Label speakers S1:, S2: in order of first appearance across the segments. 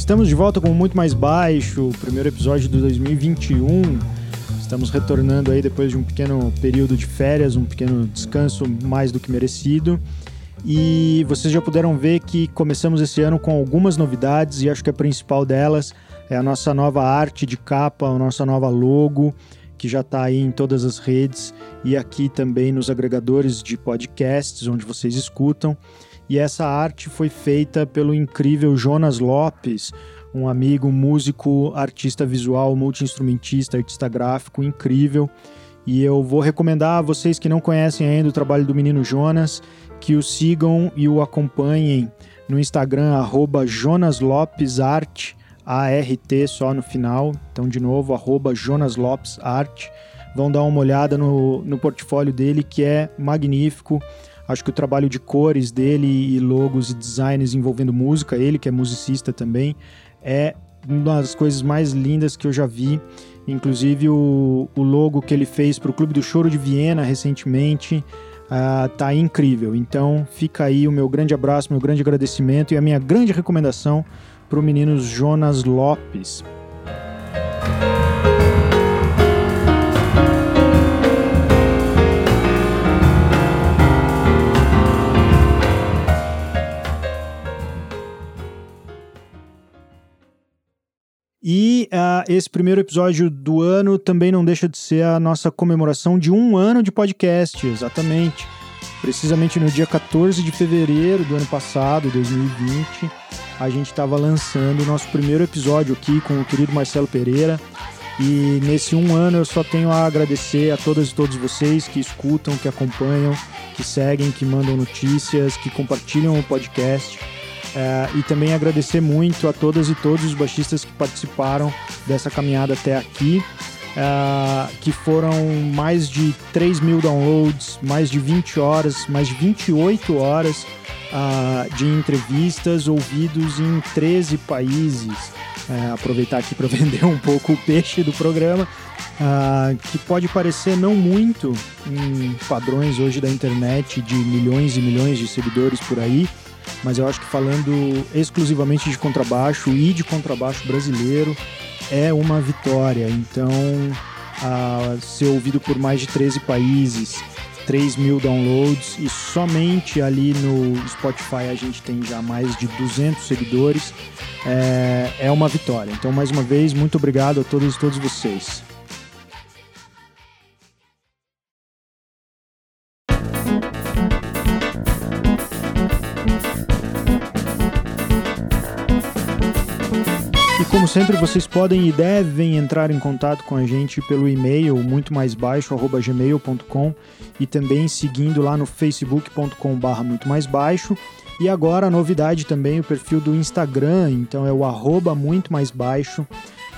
S1: Estamos de volta com muito mais baixo, o primeiro episódio de 2021. Estamos retornando aí depois de um pequeno período de férias, um pequeno descanso mais do que merecido. E vocês já puderam ver que começamos esse ano com algumas novidades e acho que a principal delas é a nossa nova arte de capa, a nossa nova logo, que já está aí em todas as redes e aqui também nos agregadores de podcasts onde vocês escutam. E essa arte foi feita pelo incrível Jonas Lopes, um amigo, músico, artista visual, multi-instrumentista, artista gráfico incrível. E eu vou recomendar a vocês que não conhecem ainda o trabalho do menino Jonas que o sigam e o acompanhem no Instagram, arroba jonaslopesart, A-R-T só no final. Então, de novo, arroba jonaslopesart. Vão dar uma olhada no, no portfólio dele, que é magnífico. Acho que o trabalho de cores dele e logos e designs envolvendo música, ele que é musicista também, é uma das coisas mais lindas que eu já vi. Inclusive o, o logo que ele fez para o Clube do Choro de Viena recentemente uh, tá incrível. Então fica aí o meu grande abraço, meu grande agradecimento e a minha grande recomendação para o menino Jonas Lopes. Esse primeiro episódio do ano também não deixa de ser a nossa comemoração de um ano de podcast, exatamente. Precisamente no dia 14 de fevereiro do ano passado, 2020, a gente estava lançando o nosso primeiro episódio aqui com o querido Marcelo Pereira. E nesse um ano eu só tenho a agradecer a todas e todos vocês que escutam, que acompanham, que seguem, que mandam notícias, que compartilham o podcast. É, e também agradecer muito a todas e todos os baixistas que participaram dessa caminhada até aqui, é, que foram mais de 3 mil downloads, mais de 20 horas, mais de 28 horas uh, de entrevistas ouvidos em 13 países. É, aproveitar aqui para vender um pouco o peixe do programa, uh, que pode parecer não muito em padrões hoje da internet de milhões e milhões de seguidores por aí, mas eu acho que falando exclusivamente de contrabaixo e de contrabaixo brasileiro é uma vitória. Então, a ser ouvido por mais de 13 países, 3 mil downloads e somente ali no Spotify a gente tem já mais de 200 seguidores, é, é uma vitória. Então, mais uma vez, muito obrigado a todos e todos vocês. Sempre, vocês podem e devem entrar em contato com a gente pelo e-mail muito mais baixo gmail.com e também seguindo lá no facebook.com/barra muito mais baixo. E agora a novidade também, o perfil do Instagram, então é o arroba muito mais baixo.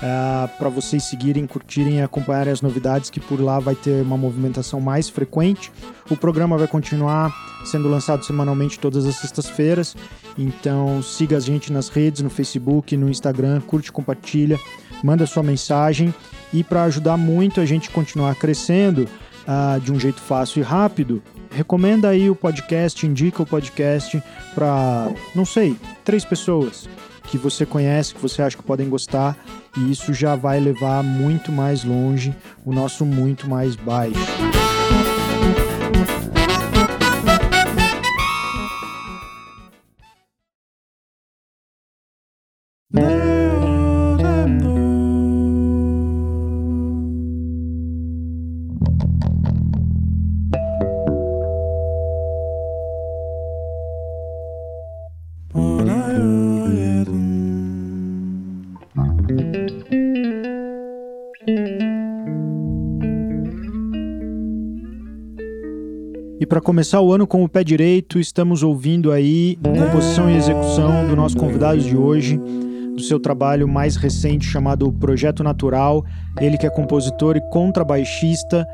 S1: Uh, ah, para vocês seguirem, curtirem e acompanharem as novidades, que por lá vai ter uma movimentação mais frequente. O programa vai continuar sendo lançado semanalmente todas as sextas-feiras, então siga a gente nas redes, no Facebook, no Instagram, curte, compartilha, manda sua mensagem. E para ajudar muito a gente continuar crescendo uh, de um jeito fácil e rápido, recomenda aí o podcast, indica o podcast para, não sei, três pessoas que você conhece, que você acha que podem gostar, e isso já vai levar muito mais longe o nosso muito mais baixo. Para começar o ano com o pé direito, estamos ouvindo aí composição e execução do nosso convidado de hoje, do seu trabalho mais recente chamado Projeto Natural. Ele que é compositor e contrabaixista.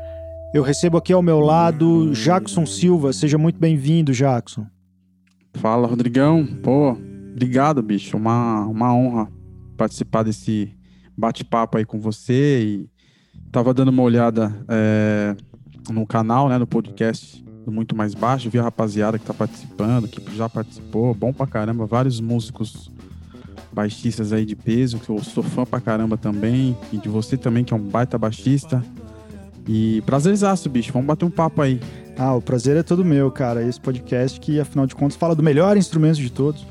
S1: Eu recebo aqui ao meu lado Jackson Silva. Seja muito bem-vindo, Jackson.
S2: Fala, Rodrigão. Pô, obrigado, bicho. Uma, uma honra participar desse bate-papo aí com você e tava dando uma olhada é, no canal, né, no podcast muito mais baixo, vi a rapaziada que tá participando, que já participou, bom pra caramba, vários músicos baixistas aí de peso, que eu sou fã pra caramba também, e de você também, que é um baita baixista. E prazerzaço, bicho, vamos bater um papo aí.
S1: Ah, o prazer é todo meu, cara. Esse podcast que, afinal de contas, fala do melhor instrumento de todos.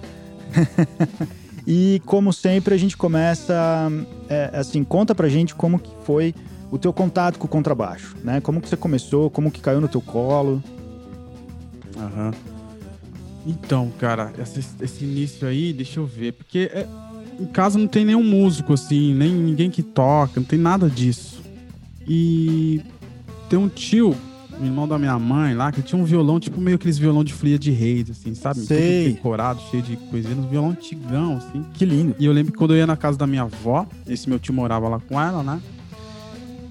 S1: e, como sempre, a gente começa, é, assim, conta pra gente como que foi o teu contato com o contrabaixo, né? Como que você começou, como que caiu no teu colo.
S2: Aham. Então, cara, esse, esse, início aí, deixa eu ver, porque é, em casa não tem nenhum músico, assim, nem ninguém que toca, não tem nada disso. E tem um tio, irmão da minha mãe lá, que tinha um violão, tipo meio aqueles violão de flia de reis, assim, sabe?
S1: Sei.
S2: Tudo decorado, cheio de coisinhas, um violão antigão, assim.
S1: Que lindo.
S2: E eu lembro que quando eu ia na casa da minha avó, esse meu tio morava lá com ela, né?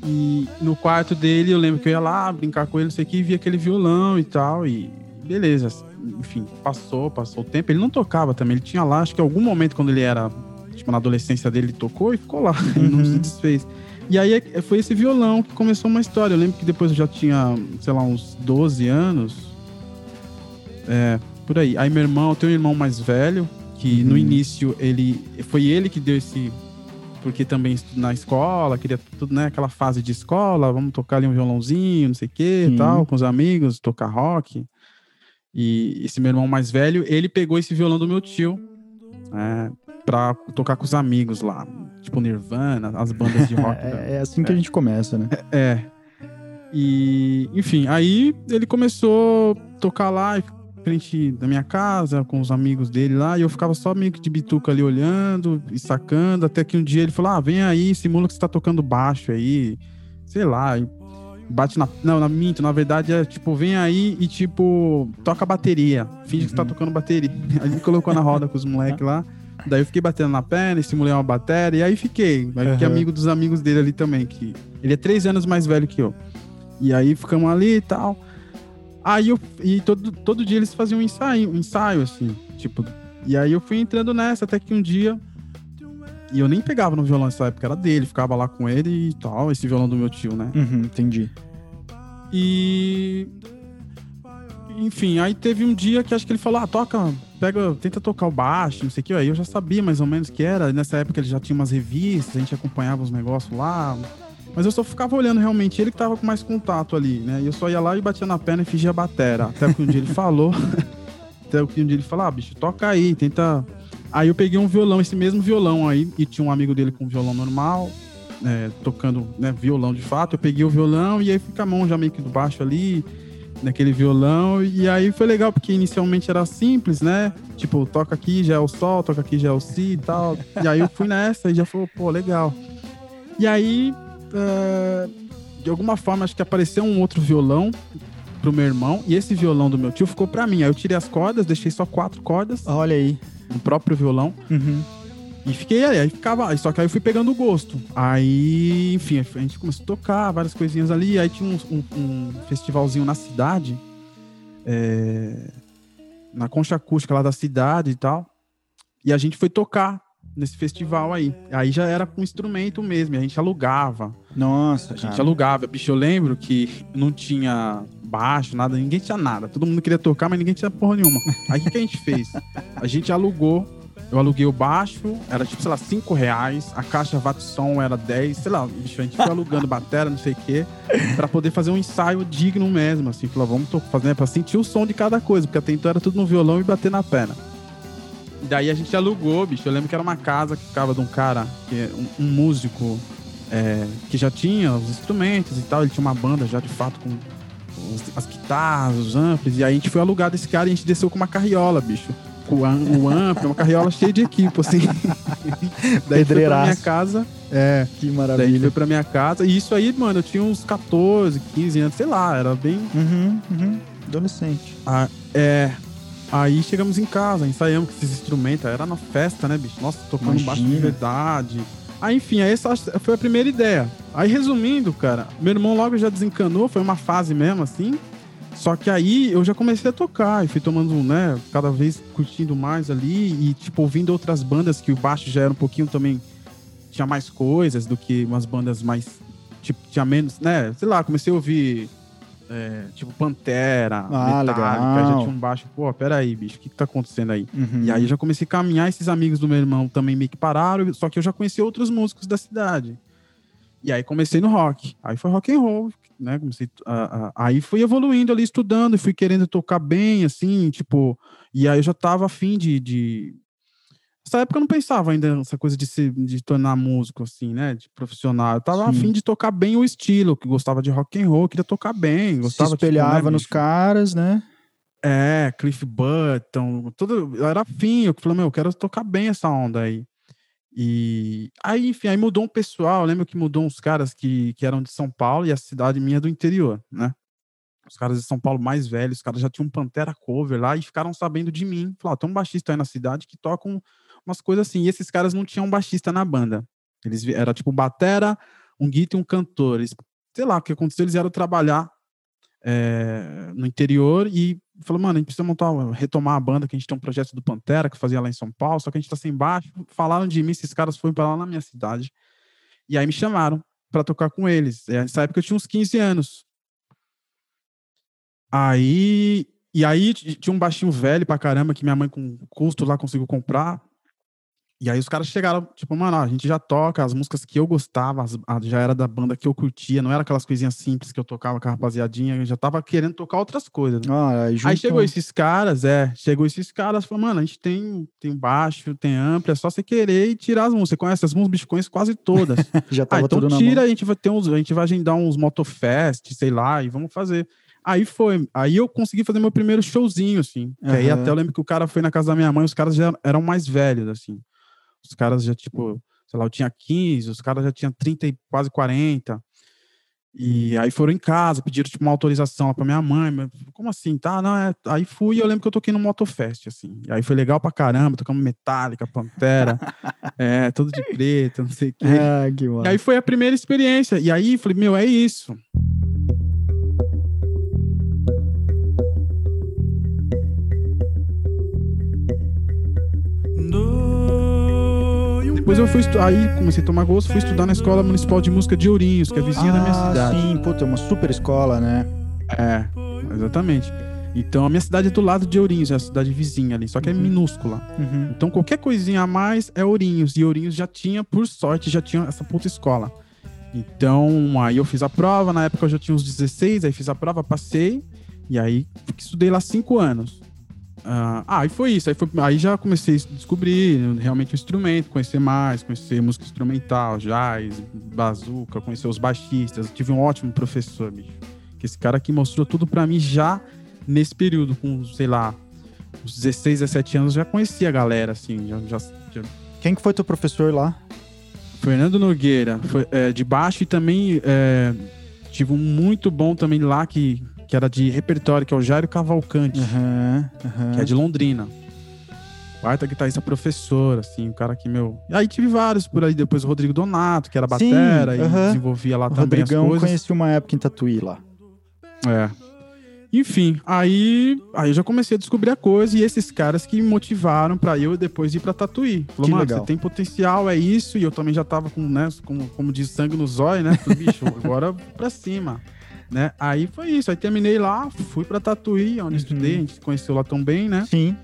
S2: E no quarto dele, eu lembro que eu ia lá brincar com ele, não sei o que, e via aquele violão e tal, e beleza. Enfim, passou, passou o tempo. Ele não tocava também, ele tinha lá, acho que em algum momento quando ele era, tipo, na adolescência dele, ele tocou e ficou lá, uhum. ele não se desfez. E aí foi esse violão que começou uma história. Eu lembro que depois eu já tinha, sei lá, uns 12 anos. É, por aí. Aí meu irmão, eu tenho um irmão mais velho, que uhum. no início ele. Foi ele que deu esse porque também na escola, queria tudo, né? Aquela fase de escola, vamos tocar ali um violãozinho, não sei o que, tal, com os amigos, tocar rock. E esse meu irmão mais velho, ele pegou esse violão do meu tio é, pra tocar com os amigos lá. Tipo Nirvana, as bandas de rock.
S1: é, é, assim que é. a gente começa, né?
S2: É. E, enfim, aí ele começou a tocar lá, frente da minha casa, com os amigos dele lá, e eu ficava só meio que de bituca ali olhando e sacando, até que um dia ele falou: Ah, vem aí, simula que você tá tocando baixo aí, sei lá, bate na. Não, na minto, na verdade é tipo, vem aí e tipo, toca bateria, finge que tá uhum. tocando bateria. Aí ele colocou na roda com os moleques lá. Daí eu fiquei batendo na perna, estimulei uma bateria, e aí fiquei. Aí fiquei uhum. amigo dos amigos dele ali também, que ele é três anos mais velho que eu. E aí ficamos ali e tal. Aí eu. E todo, todo dia eles faziam um ensaio, um ensaio, assim. Tipo. E aí eu fui entrando nessa, até que um dia. E eu nem pegava no violão nessa época, era dele, ficava lá com ele e tal, esse violão do meu tio, né?
S1: Uhum, entendi.
S2: E. Enfim, aí teve um dia que acho que ele falou: ah, toca, pega, tenta tocar o baixo, não sei o que. Aí eu já sabia mais ou menos que era. Nessa época ele já tinha umas revistas, a gente acompanhava os negócios lá. Mas eu só ficava olhando realmente ele que tava com mais contato ali, né? E eu só ia lá e batia na perna e fingia batera. Até que um dia ele falou. até que um dia ele falou: ah, bicho, toca aí, tenta. Aí eu peguei um violão, esse mesmo violão aí, e tinha um amigo dele com um violão normal, é, tocando né, violão de fato. Eu peguei o violão e aí fica a mão já meio que do baixo ali, naquele violão. E aí foi legal, porque inicialmente era simples, né? Tipo, toca aqui já é o sol, toca aqui já é o si e tal. E aí eu fui nessa e já falou, pô, legal. E aí uh, de alguma forma, acho que apareceu um outro violão pro meu irmão. E esse violão do meu tio ficou para mim. Aí eu tirei as cordas, deixei só quatro cordas.
S1: Olha aí.
S2: No próprio violão.
S1: Uhum.
S2: E fiquei ali, aí ficava. Só que aí eu fui pegando o gosto. Aí, enfim, a gente começou a tocar várias coisinhas ali. Aí tinha um, um, um festivalzinho na cidade. É, na concha acústica lá da cidade e tal. E a gente foi tocar nesse festival aí. Aí já era com instrumento mesmo, a gente alugava.
S1: Nossa,
S2: A cara. gente alugava. Bicho, eu lembro que não tinha baixo, nada, ninguém tinha nada. Todo mundo queria tocar, mas ninguém tinha porra nenhuma. Aí o que, que a gente fez? A gente alugou eu aluguei o baixo, era tipo, sei lá, 5 reais. A caixa Vatson era 10, sei lá, bicho, a gente foi alugando bateria, não sei o quê, pra poder fazer um ensaio digno mesmo, assim. Falou, vamos fazer, né, pra sentir o som de cada coisa, porque até então era tudo no violão e bater na perna. Daí a gente alugou, bicho. Eu lembro que era uma casa que ficava de um cara, que é um, um músico é, que já tinha os instrumentos e tal. Ele tinha uma banda já de fato com os, as guitarras, os amplos. E aí a gente foi alugar desse cara e a gente desceu com uma carriola, bicho. Com o, amplo, uma carriola cheia de equipe, assim. daí foi pra minha casa. É.
S1: Que maravilha.
S2: Daí foi pra minha casa. E isso aí, mano, eu tinha uns 14, 15 anos, sei lá, era bem.
S1: Uhum, uhum. Adolescente.
S2: Ah, é. Aí chegamos em casa, ensaiamos com esses instrumentos, era na festa, né, bicho? Nossa, tocando Imagina. baixo de verdade. Aí, enfim, essa foi a primeira ideia. Aí, resumindo, cara, meu irmão logo já desencanou, foi uma fase mesmo, assim. Só que aí eu já comecei a tocar e fui tomando, né, cada vez curtindo mais ali e, tipo, ouvindo outras bandas que o baixo já era um pouquinho também. Tinha mais coisas do que umas bandas mais. Tipo, tinha menos, né? Sei lá, comecei a ouvir é, tipo Pantera,
S1: Ah,
S2: Metallica,
S1: legal.
S2: já tinha um baixo, pô, peraí, bicho, o que, que tá acontecendo aí?
S1: Uhum.
S2: E aí eu já comecei a caminhar, esses amigos do meu irmão também meio que pararam, só que eu já conheci outros músicos da cidade. E aí comecei no rock. Aí foi rock and roll, né? Comecei a- a- aí fui evoluindo ali, estudando, e fui querendo tocar bem, assim, tipo. E aí eu já tava afim de. de... Nessa época eu não pensava ainda nessa coisa de se de tornar músico, assim, né? De profissional. Eu tava
S1: Sim.
S2: afim de tocar bem o estilo, que gostava de rock and roll, queria tocar bem.
S1: Se
S2: Gostava, tipo,
S1: espelhava
S2: né,
S1: nos
S2: bicho?
S1: caras, né?
S2: É, Cliff Burton, tudo, eu era afim, eu falei, meu, eu quero tocar bem essa onda aí. E aí, enfim, aí mudou um pessoal, lembro que mudou uns caras que, que eram de São Paulo e a cidade minha é do interior, né? Os caras de São Paulo mais velhos, os caras já tinham um Pantera cover lá e ficaram sabendo de mim. Falaram, tem um baixista aí na cidade que toca um- umas coisas assim. E esses caras não tinham baixista na banda. Eles era tipo batera, um guitarra e um cantor. Eles, sei lá, o que aconteceu, eles vieram trabalhar é, no interior e falou, mano, a gente precisa montar, retomar a banda, que a gente tem um projeto do Pantera que fazia lá em São Paulo, só que a gente tá sem baixo. Falaram de mim, esses caras foram para lá na minha cidade. E aí me chamaram para tocar com eles. E Nessa época eu tinha uns 15 anos. Aí. E aí tinha um baixinho velho pra caramba que minha mãe, com custo lá, conseguiu comprar. E aí os caras chegaram, tipo, mano, a gente já toca as músicas que eu gostava, as- já era da banda que eu curtia, não era aquelas coisinhas simples que eu tocava com a rapaziadinha, eu já tava querendo tocar outras coisas. né?
S1: Ah, aí,
S2: Aí chegou esses caras, é, chegou esses caras, falou, mano, a gente tem, tem baixo, tem amplo, é só você querer e tirar as músicas. Você conhece as músicas, conheço quase todas.
S1: já
S2: Ah,
S1: tava
S2: então
S1: tudo
S2: tira, a gente vai ter uns, a gente vai agendar uns motofest, sei lá, e vamos fazer. Aí foi, aí eu consegui fazer meu primeiro showzinho, assim. Que aí até eu lembro que o cara foi na casa da minha mãe, os caras já eram mais velhos, assim. Os caras já, tipo, sei lá, eu tinha 15, os caras já tinham 30 e quase 40. E aí foram em casa, pediram, tipo, uma autorização lá pra minha mãe. Mas, como assim? Tá, não, é... Aí fui e eu lembro que eu toquei no Motofest, assim. E aí foi legal pra caramba, tocamos Metallica, Pantera, é, tudo de preto, não sei o quê.
S1: Ah, que
S2: E aí foi a primeira experiência. E aí falei, meu, é isso. Depois eu fui aí comecei a tomar gosto, fui estudar na Escola Municipal de Música de Ourinhos, que é vizinha da minha
S1: Ah,
S2: cidade.
S1: Sim, puta, é uma super escola, né?
S2: É, exatamente. Então a minha cidade é do lado de Ourinhos, é a cidade vizinha ali, só que é
S1: Uhum.
S2: minúscula.
S1: Uhum.
S2: Então qualquer coisinha a mais é Ourinhos. E Ourinhos já tinha, por sorte, já tinha essa puta escola. Então aí eu fiz a prova, na época eu já tinha uns 16, aí fiz a prova, passei. E aí estudei lá cinco anos. Ah, ah, e foi isso. Aí, foi- aí já comecei a descobrir realmente o instrumento, conhecer mais, conhecer música instrumental, jazz, bazuca, conhecer os baixistas. Eu tive um ótimo professor, bicho. Que esse cara aqui mostrou tudo pra mim já nesse período, com, sei lá, uns 16, 17 anos, já conhecia a galera, assim, já, já, já
S1: Quem que foi teu professor lá?
S2: Fernando Nogueira, foi, é, de baixo e também é, tive um muito bom também lá que, que era de repertório, que é o Jairo Cavalcante,
S1: Aham, aham.
S2: que é de Londrina. Quarta guitarrista professor, assim, o cara que, meu... E aí tive vários por aí, depois o Rodrigo Donato, que era
S1: Sim,
S2: batera e
S1: aham.
S2: desenvolvia lá
S1: O
S2: também
S1: Rodrigão
S2: as coisas.
S1: conheci uma época em Tatuí lá.
S2: É. Enfim, aí, aí eu já comecei a descobrir a coisa e esses caras que me motivaram pra eu depois ir pra Tatuí. Falou, mano, você tem potencial, é isso. E eu também já tava com, né, como, como diz, sangue no zóio, né? Falei, bicho, agora pra cima. Né? Aí foi isso. Aí terminei lá, fui pra Tatuí, onde
S1: Uhum.
S2: estudei. A gente conheceu lá também, né?
S1: Sim.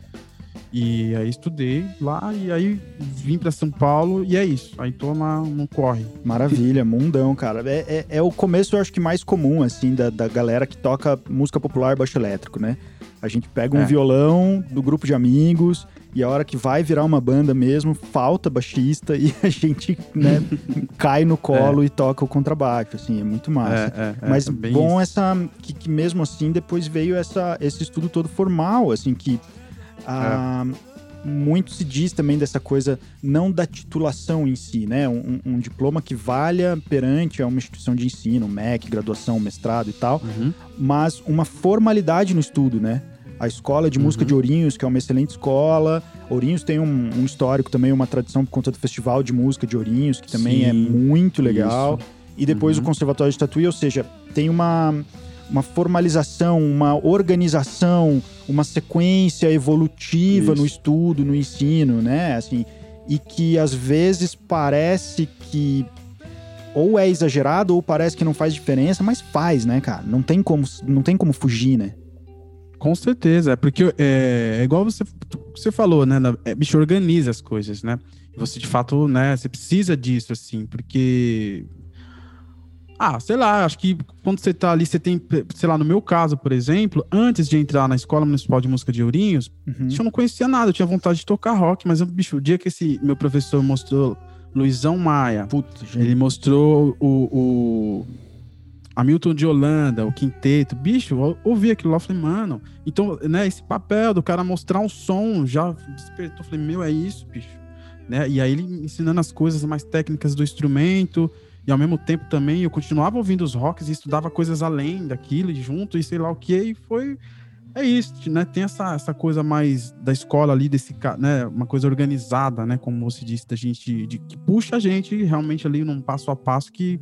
S2: E aí estudei lá e aí vim pra São Paulo e é isso. Aí toma, não corre.
S1: Maravilha, mundão, cara. É, é, é o começo, eu acho que mais comum, assim, da, da galera que toca música popular baixo elétrico, né? A gente pega um
S2: É.
S1: violão do grupo de amigos e a hora que vai virar uma banda mesmo, falta baixista e a gente, né, cai no colo e toca o contrabaixo, assim, é muito massa.
S2: É, é, é,
S1: Mas
S2: bem
S1: bom
S2: isso.
S1: essa que, que mesmo assim depois veio essa, esse estudo todo formal, assim que ah, muito se diz também dessa coisa não da titulação em si, né? Um, um diploma que valha perante a uma instituição de ensino, MEC, graduação, mestrado e tal,
S2: Uhum.
S1: mas uma formalidade no estudo, né? A escola de música
S2: Uhum.
S1: de Ourinhos, que é uma excelente escola. Ourinhos tem um, um histórico também, uma tradição por conta do Festival de Música de Ourinhos, que também é
S2: Sim,
S1: muito legal.
S2: isso.
S1: E depois
S2: Uhum.
S1: o Conservatório de Tatuí, ou seja, tem uma, uma formalização, uma organização, uma sequência evolutiva
S2: Isso.
S1: no estudo, no ensino, né? Assim, e que às vezes parece que ou é exagerado ou parece que não faz diferença, mas faz, né, cara? Não tem como, não tem como fugir, né?
S2: Com certeza, é porque é, é igual você, você falou, né? É, bicho organiza as coisas, né? Você de fato, né? Você precisa disso, assim, porque. Ah, sei lá, acho que quando você tá ali, você tem, sei lá, no meu caso, por exemplo, antes de entrar na Escola Municipal de Música de Ourinhos, uhum. eu não conhecia nada, eu tinha vontade de tocar rock, mas, bicho, o dia que esse meu professor mostrou Luizão Maia. Putz, ele mostrou o, o Hamilton de Holanda, o quinteto. Bicho, eu ouvi aquilo lá, falei, mano. Então, né, esse papel do cara mostrar um som já despertou. Falei, meu, é isso, bicho. Né? E aí ele ensinando as coisas mais técnicas do instrumento. E ao mesmo tempo também eu continuava ouvindo os rocks e estudava coisas além daquilo e junto e sei lá o que. E foi é isso, né? Tem essa, essa coisa mais da escola ali, desse, né? Uma coisa organizada, né? Como você disse, da gente, de, que puxa a gente realmente ali num passo a passo que,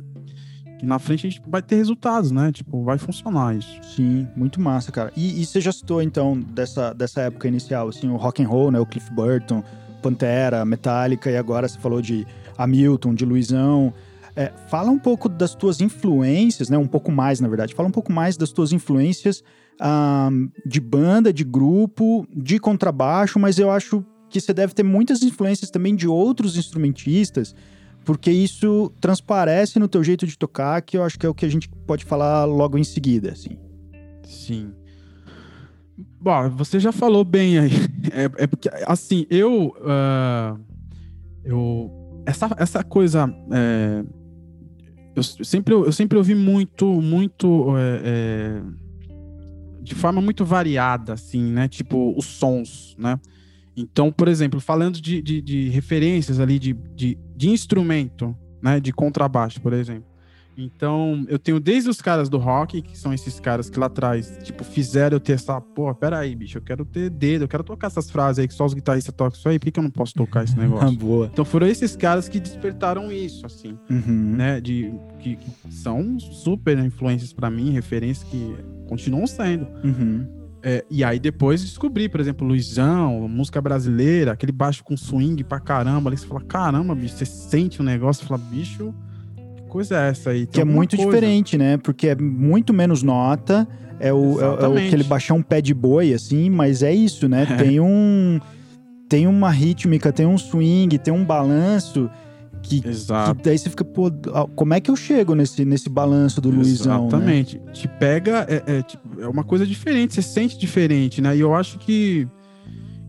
S2: que na frente a gente vai ter resultados, né? Tipo, vai funcionar isso.
S1: Sim, muito massa, cara. E, e você já citou, então, dessa, dessa época inicial, assim, o rock and roll, né? O Cliff Burton, Pantera, Metallica, e agora você falou de Hamilton, de Luizão. É, fala um pouco das tuas influências, né? Um pouco mais, na verdade. Fala um pouco mais das tuas influências um, de banda, de grupo, de contrabaixo, mas eu acho que você deve ter muitas influências também de outros instrumentistas, porque isso transparece no teu jeito de tocar, que eu acho que é o que a gente pode falar logo em seguida, assim.
S2: Sim. Bom, você já falou bem aí. É, é porque, assim, eu. Uh, eu essa, essa coisa. É, eu, sempre, eu sempre ouvi muito, muito. É, é de forma muito variada, assim, né? Tipo, os sons, né? Então, por exemplo, falando de, de, de referências ali de, de, de, instrumento, né? De contrabaixo, por exemplo. Então, eu tenho desde os caras do rock, que são esses caras que lá atrás, tipo, fizeram eu ter essa, pô, peraí, bicho, eu quero ter dedo, eu quero tocar essas frases aí que só os guitarristas tocam isso aí, por que, que eu não posso tocar esse negócio?
S1: Boa.
S2: Então foram esses caras que despertaram isso, assim, uhum. né, de, que, que, são super influências para mim, referências que continuam sendo.
S1: Uhum.
S2: É, e aí depois descobri, por exemplo, Luizão, música brasileira, aquele baixo com swing pra caramba, ali você fala, caramba, bicho, você sente o um negócio, fala, bicho coisa é essa aí?
S1: que é muito coisa. diferente, né? Porque é muito menos nota, é o, é, é, o que ele baixar um pé de boi, assim, mas é isso, né? É. Tem um. Tem uma rítmica, tem um swing, tem um balanço. Que,
S2: Exato.
S1: que daí você fica, pô, como é que eu chego nesse, nesse balanço do Luizão?
S2: Né? Exatamente. Né? Te pega, é, é, tipo, é uma coisa diferente, você sente diferente, né? E eu acho que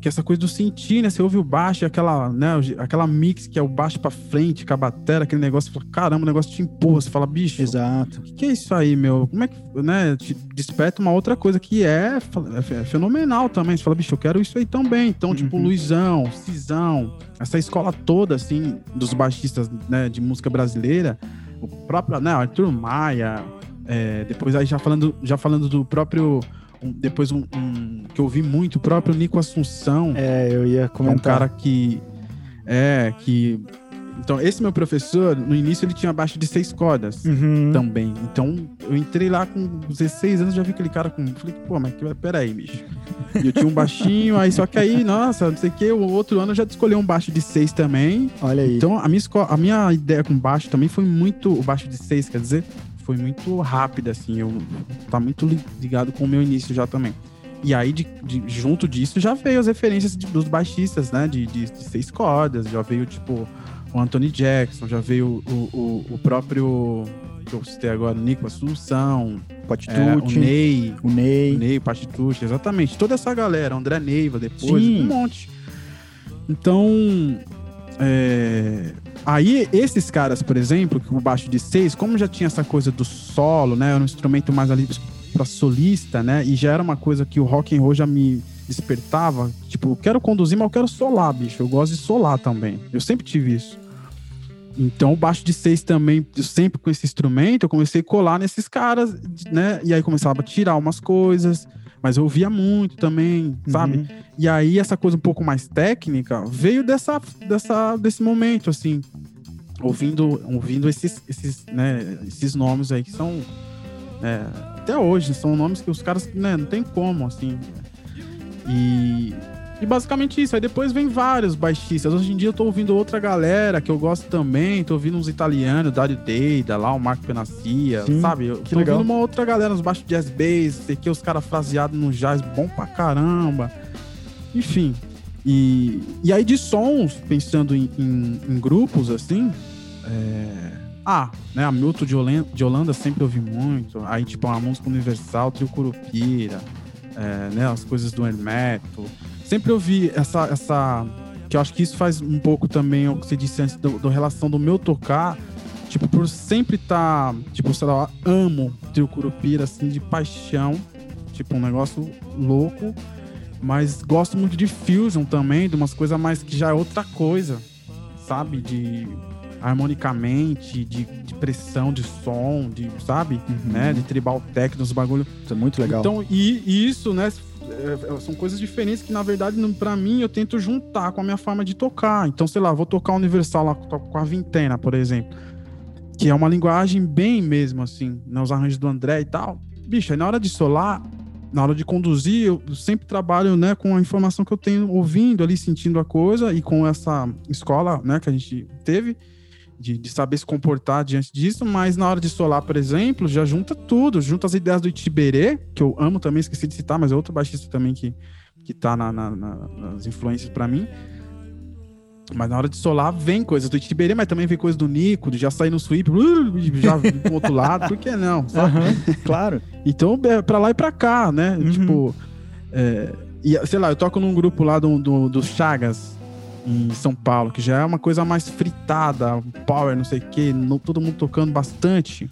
S2: que essa coisa do sentir, né? Você ouve o baixo, aquela, né, aquela mix que é o baixo para frente, com a batera, aquele negócio, você fala, caramba, o negócio te empurra, você fala, bicho.
S1: Exato. O
S2: que, que, é isso aí, meu? Como é que, né, te desperta uma outra coisa que é, é fenomenal também. Você fala, bicho, eu quero isso aí também. Então, tipo, uhum. tipo, Luizão, Cisão, essa escola toda, assim, dos baixistas, né, de música brasileira, o próprio, né, Arthur Maia, é, depois aí já falando, já falando do próprio um, depois um, um, que eu ouvi muito, o próprio Nico Assunção.
S1: É, eu ia comentar.
S2: É um cara que. É, que. Então, esse meu professor, no início, ele tinha baixo de seis cordas uhum. também. Então, eu entrei lá com 16 anos, já vi aquele cara com. Falei, pô, mas peraí, bicho. E eu tinha um baixinho, aí só que aí, nossa, não sei o que, o outro ano eu já escolhi um baixo de seis também.
S1: Olha aí.
S2: Então, a minha, a minha ideia com baixo também foi muito. O baixo de seis, quer dizer, foi muito rápida, assim. Eu tá muito ligado com o meu início já também. E aí, de, de, junto disso, já veio as referências de, dos baixistas, né? De, de, seis cordas, já veio, tipo, o Anthony Jackson, já veio o, o, o próprio, que eu citei agora, o Nico Assunção,
S1: Patitucci, é,
S2: o Ney,
S1: o Ney,
S2: o Ney, Patitucci, exatamente. Toda essa galera, André Neiva depois, Sim. um monte. Então, é, Aí, esses caras, por exemplo, que o baixo de seis, como já tinha essa coisa do solo, né? Era um instrumento mais ali para solista, né? E já era uma coisa que o rock and roll já me despertava. Tipo, eu quero conduzir, mas eu quero solar, bicho. Eu gosto de solar também. Eu sempre tive isso. Então, o baixo de seis também, eu sempre com esse instrumento, eu comecei a colar nesses caras, né? E aí começava a tirar umas coisas, mas eu ouvia muito também, sabe? Uhum. E aí essa coisa um pouco mais técnica veio dessa, dessa desse momento assim, ouvindo ouvindo esses esses, né, esses nomes aí que são é, até hoje são nomes que os caras né, não tem como assim. E E basicamente isso. Aí depois vem vários baixistas. Hoje em dia eu tô ouvindo outra galera que eu gosto também. Tô ouvindo uns italianos, Dario Deida, lá o Marco Penassia,
S1: Sim,
S2: sabe? Eu
S1: que
S2: tô
S1: legal.
S2: ouvindo uma outra galera, uns baixos jazz bass, sei que os caras fraseados no jazz bom pra caramba. Enfim. E, e aí de sons, pensando em, em- em grupos assim. é, Ah, né? A Milton de Holanda, de Holanda sempre ouvi muito. Aí, tipo, a música universal, Trio Curupira, é, né? As coisas do Hermeto. Sempre ouvi essa, essa. Que eu acho que isso faz um pouco também o que você disse antes, do, relação do meu tocar. Tipo, por sempre estar. tipo, sei lá, amo Trio Curupira, assim, de paixão. Tipo, um negócio louco. Mas gosto muito de fusion também, de umas coisas mais que já é outra coisa, sabe? De harmonicamente, de, de pressão de som, de, sabe?
S1: Uhum.
S2: Né? De tribal techno, os bagulho.
S1: Isso é muito legal.
S2: Então, e, e isso, né? É, é, são coisas diferentes que, na verdade, pra mim, eu tento juntar com a minha forma de tocar. Então, sei lá, vou tocar universal lá com a vintena, por exemplo. Que é uma linguagem bem mesmo, assim, nos arranjos do André e tal. Bicho, aí na hora de solar, na hora de conduzir, eu sempre trabalho, né, com a informação que eu tenho ouvindo ali, sentindo a coisa e com essa escola, né, que a gente teve de, de saber se comportar diante disso, mas na hora de solar, por exemplo, já junta tudo, junta as ideias do Itiberê, que eu amo também, esqueci de citar, mas é outro baixista também que, que tá na, na- na- nas influências pra mim. Mas na hora de solar vem coisas do Itiberê, mas também vem coisa do Nico, de já sair no sweep, já pro outro lado, por que não?
S1: Aham, claro.
S2: Então, é pra lá e pra cá, né?
S1: Uhum.
S2: Tipo, é, e, sei lá, eu toco num grupo lá do, do, do Chagas, em São Paulo, que já é uma coisa mais fritada, power, não sei o quê, todo mundo tocando bastante.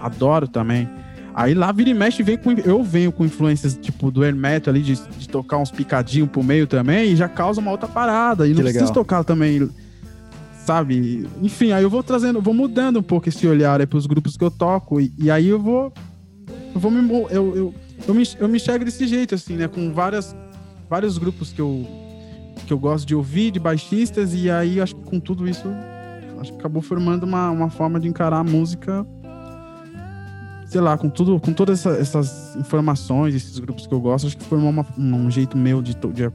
S2: Adoro também. Aí lá vira e mexe, vem com, eu venho com influências tipo do Hermeto ali, de, de tocar uns picadinhos pro meio também, e já causa uma outra parada. E
S1: Que
S2: não
S1: legal.
S2: preciso tocar também, sabe? Enfim, aí eu vou trazendo, vou mudando um pouco esse olhar aí pros grupos que eu toco, e, e aí eu vou eu vou me eu, eu, eu, me, eu me enxergo desse jeito, assim, né? Com várias, vários grupos que eu, que eu gosto de ouvir, de baixistas, e aí acho que com tudo isso, acho que acabou formando uma, uma forma de encarar a música, sei lá, com tudo, com todas essa- essas informações, esses grupos que eu gosto, acho que formou uma- um jeito meu de, de, de,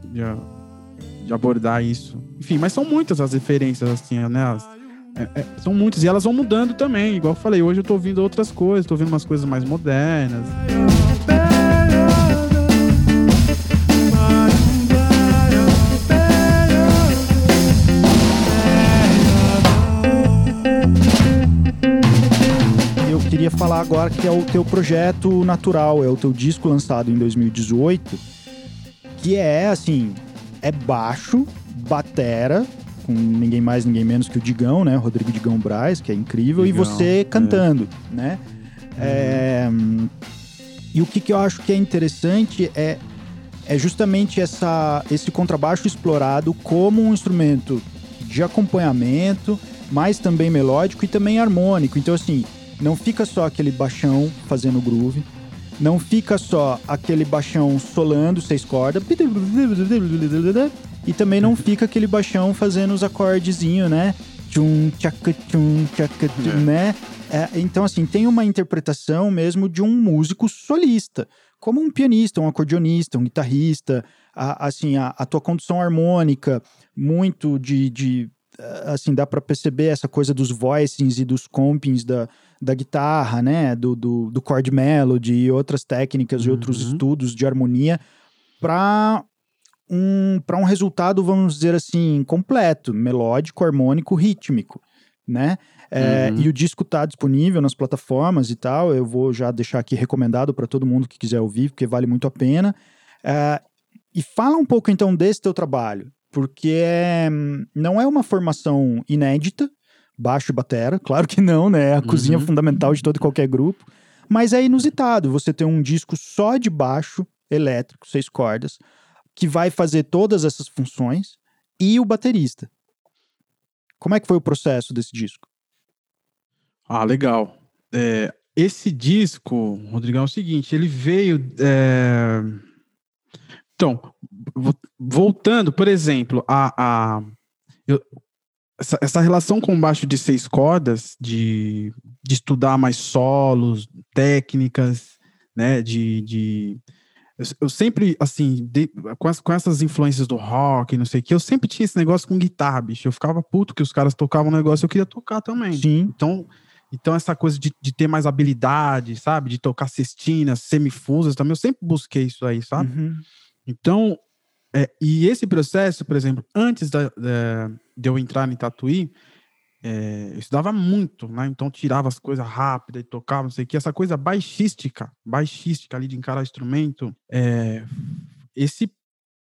S2: de abordar isso. Enfim, mas são muitas as referências, assim, né? As- é- é- são muitas, e elas vão mudando também. Igual eu falei, hoje eu tô ouvindo outras coisas, tô ouvindo umas coisas mais modernas.
S1: Queria falar agora que é o teu projeto natural, é o teu disco lançado em 2018, que é assim, é baixo, batera, com ninguém mais, ninguém menos que o Digão, né? Rodrigo Digão Braz, que é incrível,
S2: Digão,
S1: e você
S2: é.
S1: cantando, né? É, e o que, que eu acho que é interessante é, é justamente essa, esse contrabaixo explorado como um instrumento de acompanhamento, mas também melódico e também harmônico. Então, assim, não fica só aquele baixão fazendo groove, não fica só aquele baixão solando seis cordas, e também não fica aquele baixão fazendo os acordezinhos, né? Tchum, tchaca, tchum, tchaca, tchum,
S2: É.
S1: né? É, então, assim, tem uma interpretação mesmo de um músico solista, como um pianista, um acordeonista, um guitarrista, a- assim, a, a tua condução harmônica, muito de, de eh, assim, dá para perceber essa coisa dos voicings e dos compings da, da guitarra, né, do, do, do chord melody e outras técnicas e outros
S2: Uhum.
S1: estudos de harmonia para um, para um resultado, vamos dizer assim, completo, melódico, harmônico, rítmico, né? É,
S2: Uhum.
S1: E o disco tá disponível nas plataformas e tal. Eu vou já deixar aqui recomendado para todo mundo que quiser ouvir, porque vale muito a pena. É, e fala um pouco então desse teu trabalho, porque é, não é uma formação inédita, baixo e batera, claro que não, né? É a cozinha
S2: Uhum.
S1: fundamental de todo e qualquer grupo, mas é inusitado você ter um disco só de baixo elétrico, seis cordas, que vai fazer todas essas funções e o baterista. Como é que foi o processo desse disco?
S2: Ah, legal. É, esse disco, Rodrigão, é o seguinte, ele veio. é, Então, vo- voltando, por exemplo, a, a... eu- Essa, essa relação com baixo de seis cordas, de, de estudar mais solos, técnicas, né, de, de eu, eu sempre, assim, de, com, as, com, essas influências do rock, não sei o que, eu sempre tinha esse negócio com guitarra, bicho. Eu ficava puto que os caras tocavam um negócio, eu queria tocar também.
S1: Sim.
S2: Então, então essa coisa de, de ter mais habilidade, sabe? De tocar cestinas, semifusas também, eu sempre busquei isso aí, sabe?
S1: Uhum.
S2: Então, é, e esse processo, por exemplo, antes da, da, de eu entrar em Tatuí, é, eu estudava muito, né? Então tirava as coisas rápidas e tocava, não sei o que. Essa coisa baixística, baixística ali de encarar instrumento. É, esse